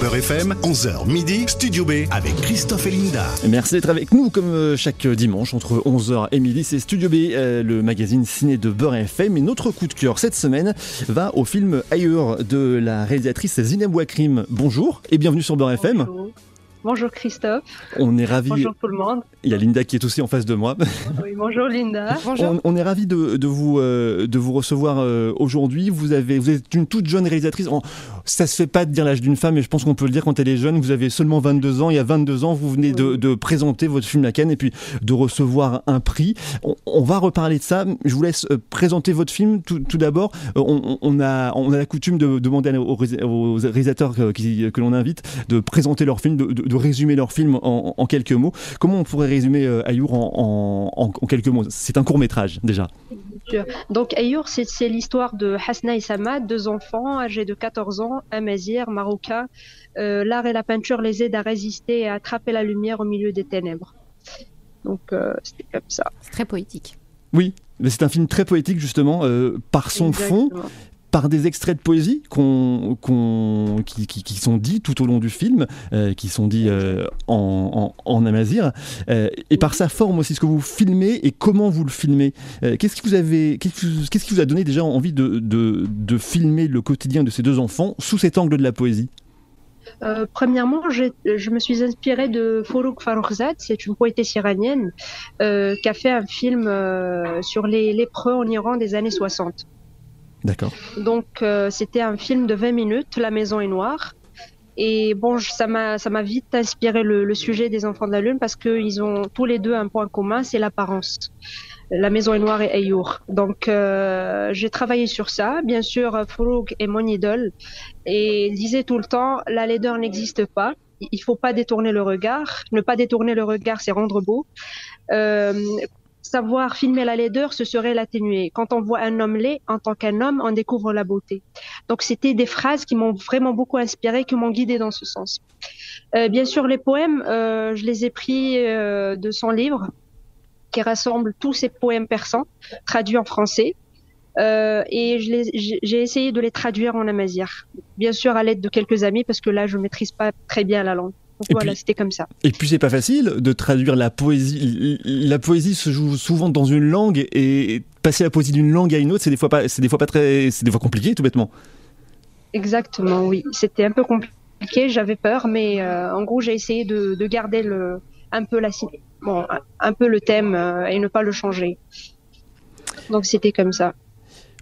Beurre FM, 11h midi, Studio B avec Christophe et Linda. Merci d'être avec nous comme euh, chaque dimanche entre 11h et midi. C'est Studio B, euh, le magazine ciné de Beurre FM. Et notre coup de cœur cette semaine va au film Ailleurs de la réalisatrice Zineb Wakrim. Bonjour et bienvenue sur Beurre FM. Bonjour Christophe. On est ravis. Bonjour tout le monde. Il y a Linda qui est aussi en face de moi. Oui, bonjour Linda. Bonjour. On, est ravis de, de, vous, euh, de vous recevoir euh, aujourd'hui. Vous, avez, vous êtes une toute jeune réalisatrice. En, ça se fait pas de dire l'âge d'une femme, mais je pense qu'on peut le dire quand elle est jeune. Vous avez seulement 22 ans. Il y a 22 ans, vous venez de, de présenter votre film La Cannes et puis de recevoir un prix. On, on, va reparler de ça. Je vous laisse euh, présenter votre film tout, tout d'abord. On, on, a, on a la coutume de demander aux, aux réalisateurs que, que l'on invite de présenter leur film, de, de résumer leur film en, en, quelques mots. Comment on pourrait résumer euh, Ayour en, en, en, quelques mots? C'est un court métrage déjà. Donc Ayour, c'est l'histoire de Hasna et Samad, deux enfants âgés de 14 ans, amazirs, marocains. Euh, L'art et la peinture les aident à résister et à attraper la lumière au milieu des ténèbres. Donc euh, c'était comme ça. C'est très poétique. Oui, mais c'est un film très poétique justement euh, par son Exactement. fond par des extraits de poésie qui, sont dits tout au long du film, euh, qui sont dits euh, en, amazir, euh, et par sa forme aussi, ce que vous filmez et comment vous le filmez. Qu'est-ce qui vous qui vous a donné déjà envie de, de, filmer le quotidien de ces deux enfants sous cet angle de la poésie? Premièrement, je me suis inspirée de Fourouk Faroukzad, c'est une poétesse iranienne qui a fait un film sur les lépreux en Iran des années 60. D'accord. Donc euh, c'était un film de 20 minutes, La Maison est noire. Et bon, ça m'a ça m'a vite inspiré le, le, sujet des enfants de la lune parce qu'ils ont tous les deux un point commun, c'est l'apparence. La Maison est noire et Ayour. Donc euh, j'ai travaillé sur ça. Bien sûr, Fourouk est mon idole et il disait tout le temps la laideur n'existe pas. Il faut pas détourner le regard. Ne pas détourner le regard, c'est rendre beau. Euh, savoir filmer la laideur, ce serait l'atténuer. Quand on voit un homme laid, en tant qu'un homme, on découvre la beauté. Donc c'était des phrases qui m'ont vraiment beaucoup inspiré, qui m'ont guidé dans ce sens. Euh, bien sûr, les poèmes, euh, je les ai pris euh, de son livre, qui rassemble tous ces poèmes persans, traduits en français. Euh, et j'ai essayé de les traduire en amazir. Bien sûr, à l'aide de quelques amis, parce que là, je maîtrise pas très bien la langue. Donc et voilà, puis, c'était comme ça. Et puis c'est pas facile de traduire la poésie. La poésie se joue souvent dans une langue et passer la poésie d'une langue à une autre, c'est des fois pas, c'est des fois pas très, c'est des fois compliqué, tout bêtement. Exactement, oui. C'était un peu compliqué. J'avais peur, mais euh, en gros, j'ai essayé de, de, garder le, un peu la, bon, un peu le thème euh, et ne pas le changer. Donc c'était comme ça.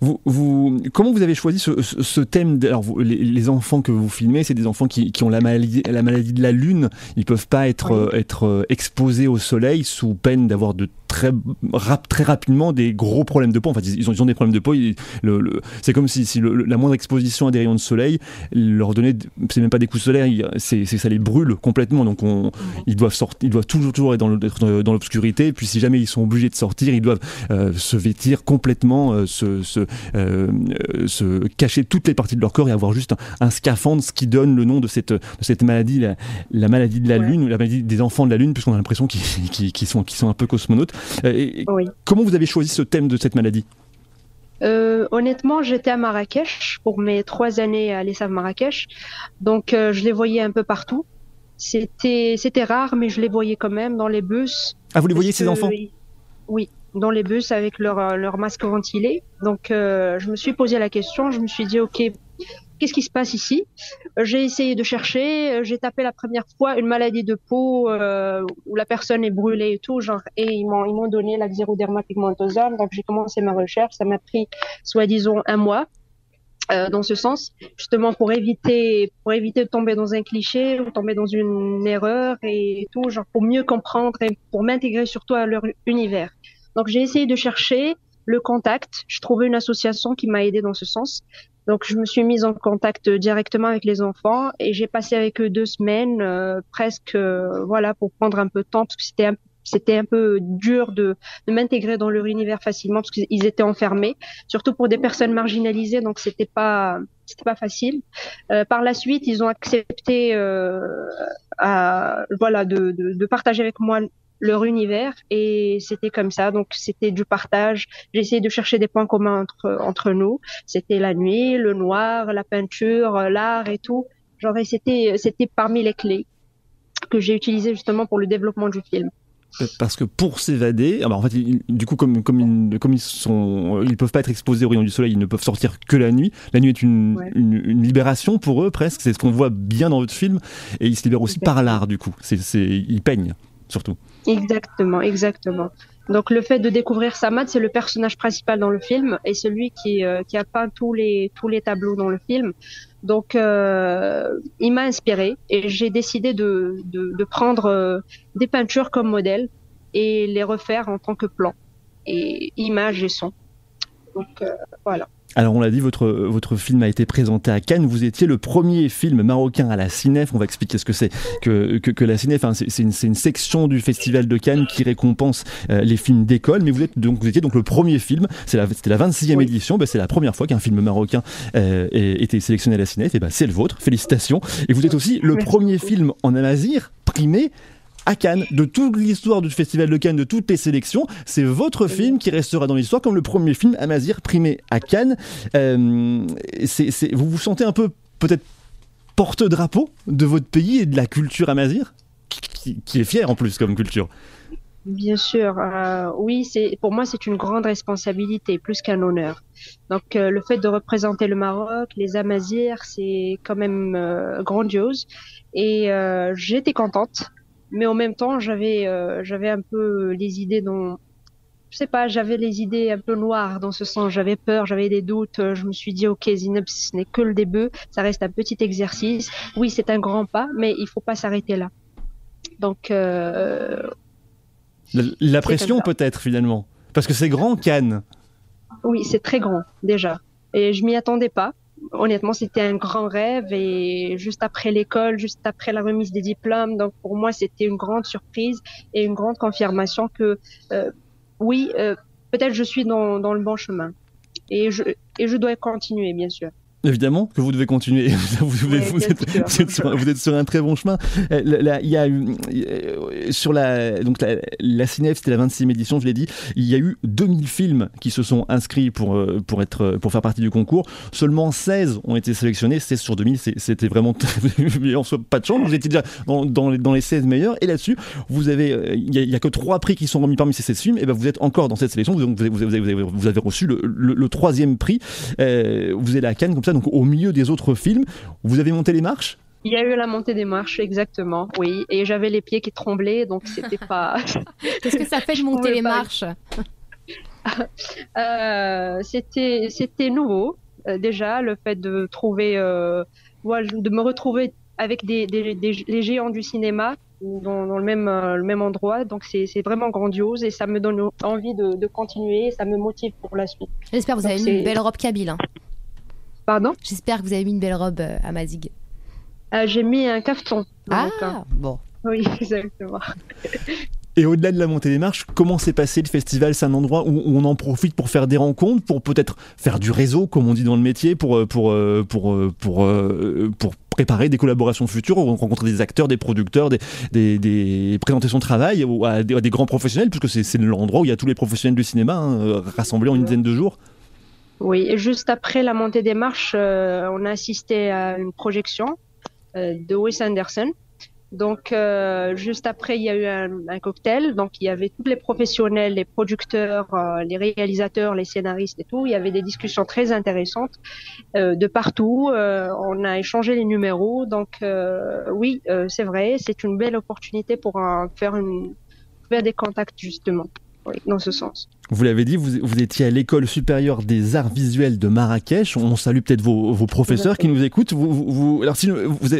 Vous, vous, comment vous avez choisi ce, ce, ce thème Alors, vous, les, les, enfants que vous filmez, c'est des enfants qui, qui, ont la maladie, la maladie de la lune. Ils peuvent pas être, oui. euh, être exposés au soleil sous peine d'avoir de très, rap, très rapidement des gros problèmes de peau. En fait, ils ont, ils ont des problèmes de peau. C'est comme si, si le, la moindre exposition à des rayons de soleil leur donnait, c'est même pas des coups de soleil, c'est, ça les brûle complètement. Donc, on, ils doivent sortir, ils doivent toujours, toujours être dans, l'obscurité. Puis, si jamais ils sont obligés de sortir, ils doivent euh, se vêtir complètement, euh, se, se, euh, se, cacher toutes les parties de leur corps et avoir juste un, un, scaphandre, ce qui donne le nom de cette, de cette maladie, la, la maladie de la ouais. lune, la maladie des enfants de la lune, puisqu'on a l'impression qu'ils, sont, qu'ils sont un peu cosmonautes. Et oui. Comment vous avez choisi ce thème de cette maladie euh, honnêtement, j'étais à Marrakech pour mes trois années à l'ESAV Marrakech, donc euh, je les voyais un peu partout. C'était c'était rare, mais je les voyais quand même dans les bus. Ah, vous les voyez ces enfants Oui, dans les bus avec leur leur masque ventilé. Donc euh, je me suis posé la question, je me suis dit ok, qu'est-ce qui se passe ici? J'ai essayé de chercher, j'ai tapé la première fois une maladie de peau euh, où la personne est brûlée et tout, genre, et ils m'ont ils m'ont donné la xéroderma pigmentosa. Donc j'ai commencé ma recherche, ça m'a pris soi-disant un mois. Euh, dans ce sens, justement pour éviter pour éviter de tomber dans un cliché ou tomber dans une erreur et tout, genre pour mieux comprendre et pour m'intégrer surtout à leur univers. Donc j'ai essayé de chercher le contact. Je trouvais une association qui m'a aidé dans ce sens. Donc, je me suis mise en contact directement avec les enfants et j'ai passé avec eux deux semaines, euh, presque, euh, voilà, pour prendre un peu de temps parce que c'était un, c'était un peu dur de, de m'intégrer dans leur univers facilement parce qu'ils étaient enfermés, surtout pour des personnes marginalisées, donc c'était pas, c'était pas facile. Euh, par la suite, ils ont accepté, euh, à, voilà, de, de, de, partager avec moi leur univers et c'était comme ça. Donc c'était du partage. J'ai essayé de chercher des points communs entre entre nous. C'était la nuit, le noir, la peinture, l'art et tout. Genre c'était c'était parmi les clés que j'ai utilisées justement pour le développement du film parce que pour s'évader, en fait, du coup, comme, comme, ils, comme ils sont, ils peuvent pas être exposés au rayon du soleil, ils ne peuvent sortir que la nuit. La nuit est une, une, libération pour eux, presque. C'est ce qu'on voit bien dans votre film. Et ils se libèrent aussi par l'art, du coup. C'est, ils peignent, surtout. Exactement, exactement. Donc le fait de découvrir Samad, c'est le personnage principal dans le film et celui qui, euh, qui a peint tous les, tous les tableaux dans le film. Donc euh, il m'a inspiré et j'ai décidé de, de, prendre euh, des peintures comme modèle et les refaire en tant que plan et images et son. Donc voilà. Alors on l'a dit, votre, votre film a été présenté à Cannes. Vous étiez le premier film marocain à la Cinef. On va expliquer ce que c'est que, que, la Cinef. Hein, c'est une, une, section du Festival de Cannes qui récompense euh, les films d'école. Mais vous, êtes, donc, vous étiez donc le premier film. C'était la, la 26e édition. Ben, c'est la première fois qu'un film marocain euh, était sélectionné à la Cinef. Et ben, c'est le vôtre. Félicitations. Et vous êtes aussi le premier film en amazir primé à Cannes, de toute l'histoire du Festival de Cannes, de toutes les sélections. C'est votre film qui restera dans l'histoire comme le premier film Amazir primé à Cannes. Euh, vous vous sentez un peu peut-être porte-drapeau de votre pays et de la culture amazir, qui, est fière en plus comme culture. Bien sûr, euh, oui, c'est pour moi c'est une grande responsabilité plus qu'un honneur. Donc euh, le fait de représenter le Maroc, les Amazirs, c'est quand même grandiose et j'étais contente mais en même temps j'avais euh, j'avais un peu les idées dont je sais pas j'avais les idées un peu noires dans ce sens. J'avais peur j'avais des doutes. Je me suis dit ok Zineb ce n'est que le début. Ça reste un petit exercice. Oui c'est un grand pas mais il faut pas s'arrêter là. Donc euh, la, pression peut-être finalement. Parce que c'est grand Cannes. Oui c'est très grand déjà. Et je m'y attendais pas honnêtement, c'était un grand rêve et juste après l'école, juste après la remise des diplômes, donc pour moi, c'était une grande surprise et une grande confirmation que euh, oui, euh, peut-être je suis dans, dans le bon chemin et je, et je dois continuer, bien sûr. Évidemment que vous devez continuer. vous, êtes, sur, un très bon chemin. Euh, il y a eu, euh, sur la, donc la, la Cinef, c'était la 26e édition, je l'ai dit. Il y a eu 2000 films qui se sont inscrits pour, euh, pour, être, pour faire partie du concours. Seulement 16 ont été sélectionnés. 16 sur 2000, c'était vraiment en soit pas de chance. Vous étiez déjà dans, dans, les, dans les 16 meilleurs. Et là-dessus, vous avez, il n'y a, que trois prix qui sont remis parmi ces 16 films. Et ben vous êtes encore dans cette sélection. Vous, vous, avez, vous avez, reçu le, le, troisième prix. vous êtes à Cannes comme ça donc au milieu des autres films. Vous avez monté les marches? Il y a eu la montée des marches, exactement, oui. Et j'avais les pieds qui tremblaient, donc c'était pas. Qu'est-ce que ça fait de monter les marches? Euh, C'était c'était nouveau euh, déjà le fait de trouver, euh, de me retrouver avec des, des, les géants du cinéma dans, le même le même endroit. Donc c'est vraiment grandiose et ça me donne envie de, de continuer, ça me motive pour la suite. J'espère que vous avez une belle robe kabyle. Hein. Pardon J'espère que vous avez mis une belle robe euh, à Mazig. Euh, j'ai mis un cafeton. Ah, bon. Oui, exactement. Et au-delà de la montée des marches, comment s'est passé le festival C'est un endroit où on en profite pour faire des rencontres, pour peut-être faire du réseau, comme on dit dans le métier, pour, euh, pour, pour, pour, pour, préparer des collaborations futures, rencontrer des acteurs, des producteurs, des, des, présentations de travail à des, grands professionnels, puisque c'est l'endroit où il y a tous les professionnels du cinéma hein, rassemblés en une dizaine de jours. Oui, juste après la montée des marches, euh, on a assisté à une projection euh, de Wes Anderson. Donc, euh, juste après, il y a eu un, cocktail. Donc, il y avait tous les professionnels, les producteurs, les réalisateurs, les scénaristes et tout. Il y avait des discussions très intéressantes de partout. on a échangé les numéros. Donc, oui, c'est vrai, c'est une belle opportunité pour faire, faire des contacts justement dans ce sens. Vous l'avez dit, vous, vous, étiez à l'école supérieure des arts visuels de Marrakech. On salue peut-être vos, vos, professeurs qui nous écoutent. Vous, vous, alors, si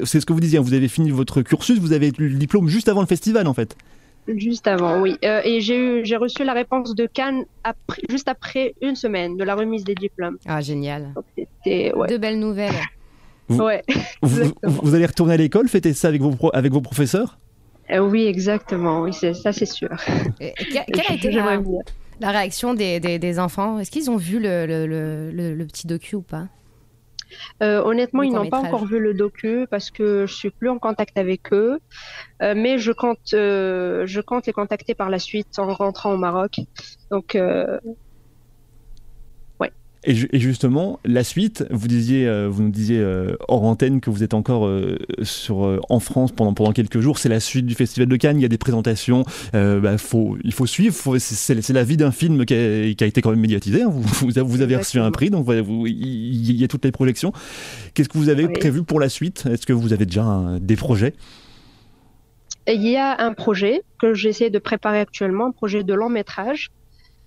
c'est ce que vous disiez, hein, vous avez fini votre cursus, vous avez eu le diplôme juste avant le festival en fait. Juste avant, oui. Euh, et j'ai j'ai reçu la réponse de Cannes après, juste après une semaine de la remise des diplômes. Ah, génial. Ouais. De belles nouvelles. Vous, ouais, vous, allez retourner à l'école, fêter ça avec vos, avec vos professeurs? Euh, Oui, exactement. Oui, ça, c'est sûr. quelle a été la, réaction des, des, enfants? Est-ce qu'ils ont vu le, le, le, le, petit docu ou pas? Honnêtement, ils n'ont pas encore vu le docu parce que je suis plus en contact avec eux. mais je compte, je compte les contacter par la suite en rentrant au Maroc. Donc, et, justement, la suite, vous disiez, euh, vous nous disiez euh, hors antenne que vous êtes encore euh, sur, en France pendant, pendant quelques jours. C'est la suite du Festival de Cannes. Il y a des présentations. Bah, faut, il faut suivre. c'est, la vie d'un film qui a, qui a, été quand même médiatisé. Hein. Vous, vous, avez reçu un prix, donc il y a toutes les projections. Qu'est-ce que vous avez prévu pour la suite? Est-ce que vous avez déjà des projets? Il y a un projet que j'essaie de préparer actuellement, un projet de long métrage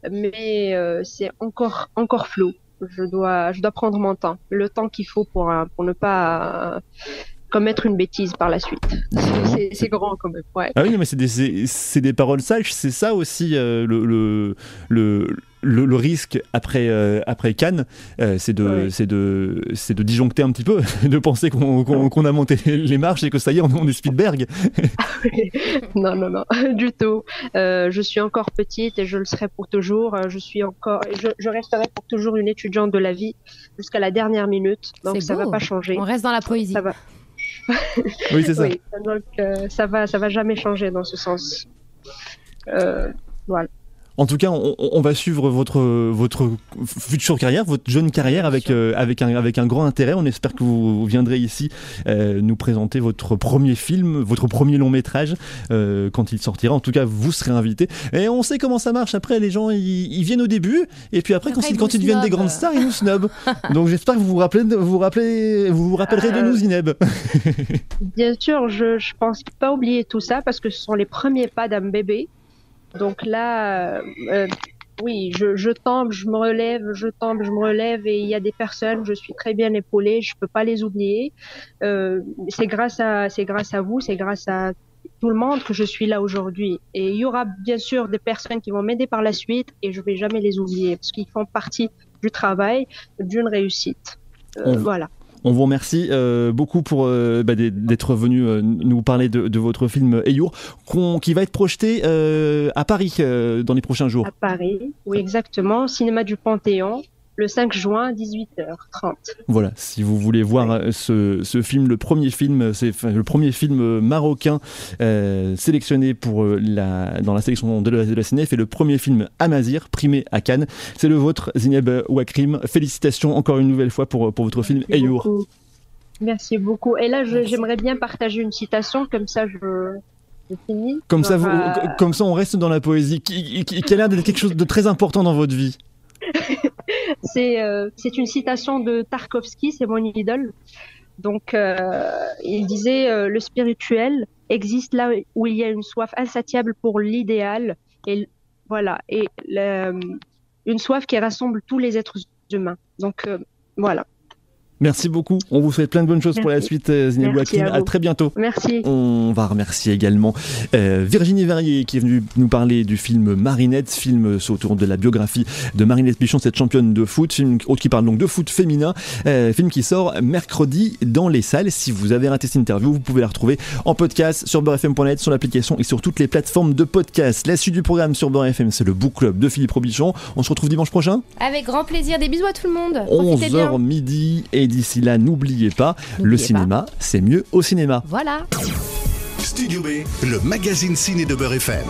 mais c'est encore encore flou. Je dois, je dois prendre mon temps, le temps qu'il faut pour, euh, pour ne pas euh, commettre une bêtise par la suite. C'est grand quand même. Ouais. Ah oui, mais c'est des, des, paroles sages, c'est ça aussi euh, le, le, le le, risque après, euh, après Cannes, euh, c'est de, c'est de, c'est de disjoncter un petit peu, de penser qu'on, a monté les marches et que ça y est, on, est Spielberg. non, non, non, du tout. Euh, je suis encore petite et je le serai pour toujours. Je suis encore, je, je resterai pour toujours une étudiante de la vie jusqu'à la dernière minute. Donc ça ne va pas changer. On reste dans la poésie. Ça va. Oui, c'est ça. donc ça va, ça va jamais changer dans ce sens. voilà. En tout cas, on, va suivre votre, votre future carrière, votre jeune carrière avec, euh, avec, un, avec un grand intérêt. On espère que vous, viendrez ici euh, nous présenter votre premier film, votre premier long métrage euh, quand il sortira. En tout cas, vous serez invité. Et on sait comment ça marche. Après, les gens, ils, viennent au début. Et puis après, quand, ils, quand ils deviennent des grandes stars, ils nous snobent. Donc j'espère que vous vous, rappelez, vous, rappelez, vous vous rappellerez de nous, Zineb. Bien sûr, je ne pense pas oublier tout ça parce que ce sont les premiers pas d'un bébé. Donc là, euh, euh, oui, je, je, tombe, je me relève, je tombe, je me relève et il y a des personnes, je suis très bien épaulée, je peux pas les oublier. Euh, c'est grâce à, c'est grâce à vous, c'est grâce à tout le monde que je suis là aujourd'hui. Et il y aura bien sûr des personnes qui vont m'aider par la suite et je vais jamais les oublier parce qu'ils font partie du travail, d'une réussite. Euh, voilà. On vous remercie euh, beaucoup pour euh, bah, d'être venu euh, nous parler de, votre film Eyour, qui va être projeté à Paris dans les prochains jours. À Paris, oui exactement, cinéma du Panthéon le 5 juin 18h30. Voilà, si vous voulez voir euh, ce, film, le premier film, c'est le premier film marocain euh, sélectionné pour euh, la, dans la sélection de la, de la et le premier film Amazir, primé à Cannes. C'est le vôtre, Zineb Wakrim. Félicitations encore une nouvelle fois pour, pour votre film Ayour. Merci beaucoup. Et là, j'aimerais bien partager une citation, comme ça je, finis. Comme ça, comme ça, on reste dans la poésie, qui, qui a l'air d'être quelque chose de très important dans votre vie? c'est euh, c'est une citation de Tarkovsky, c'est mon idole. Donc, euh, il disait euh, le spirituel existe là où il y a une soif insatiable pour l'idéal et voilà et une soif qui rassemble tous les êtres humains. Donc voilà. Merci beaucoup. On vous souhaite plein de bonnes choses pour la suite, euh, Zineb À, à, très bientôt. Merci. On va remercier également euh, Virginie Verrier qui est venue nous parler du film Marinette, film autour de la biographie de Marinette Pichon, cette championne de foot, film qui parle donc de foot féminin, euh, film qui sort mercredi dans les salles. Si vous avez raté cette interview, vous pouvez la retrouver en podcast sur beurrefm.net, sur l'application et sur toutes les plateformes de podcast. La suite du programme sur Beurre FM, c'est le Book Club de Philippe Robichon. On se retrouve dimanche prochain. Avec grand plaisir. Des bisous à tout le monde. 11h midi et d'ici là, n'oubliez pas, le cinéma, c'est mieux au cinéma. Voilà. Studio B, le magazine ciné de Beurre FM.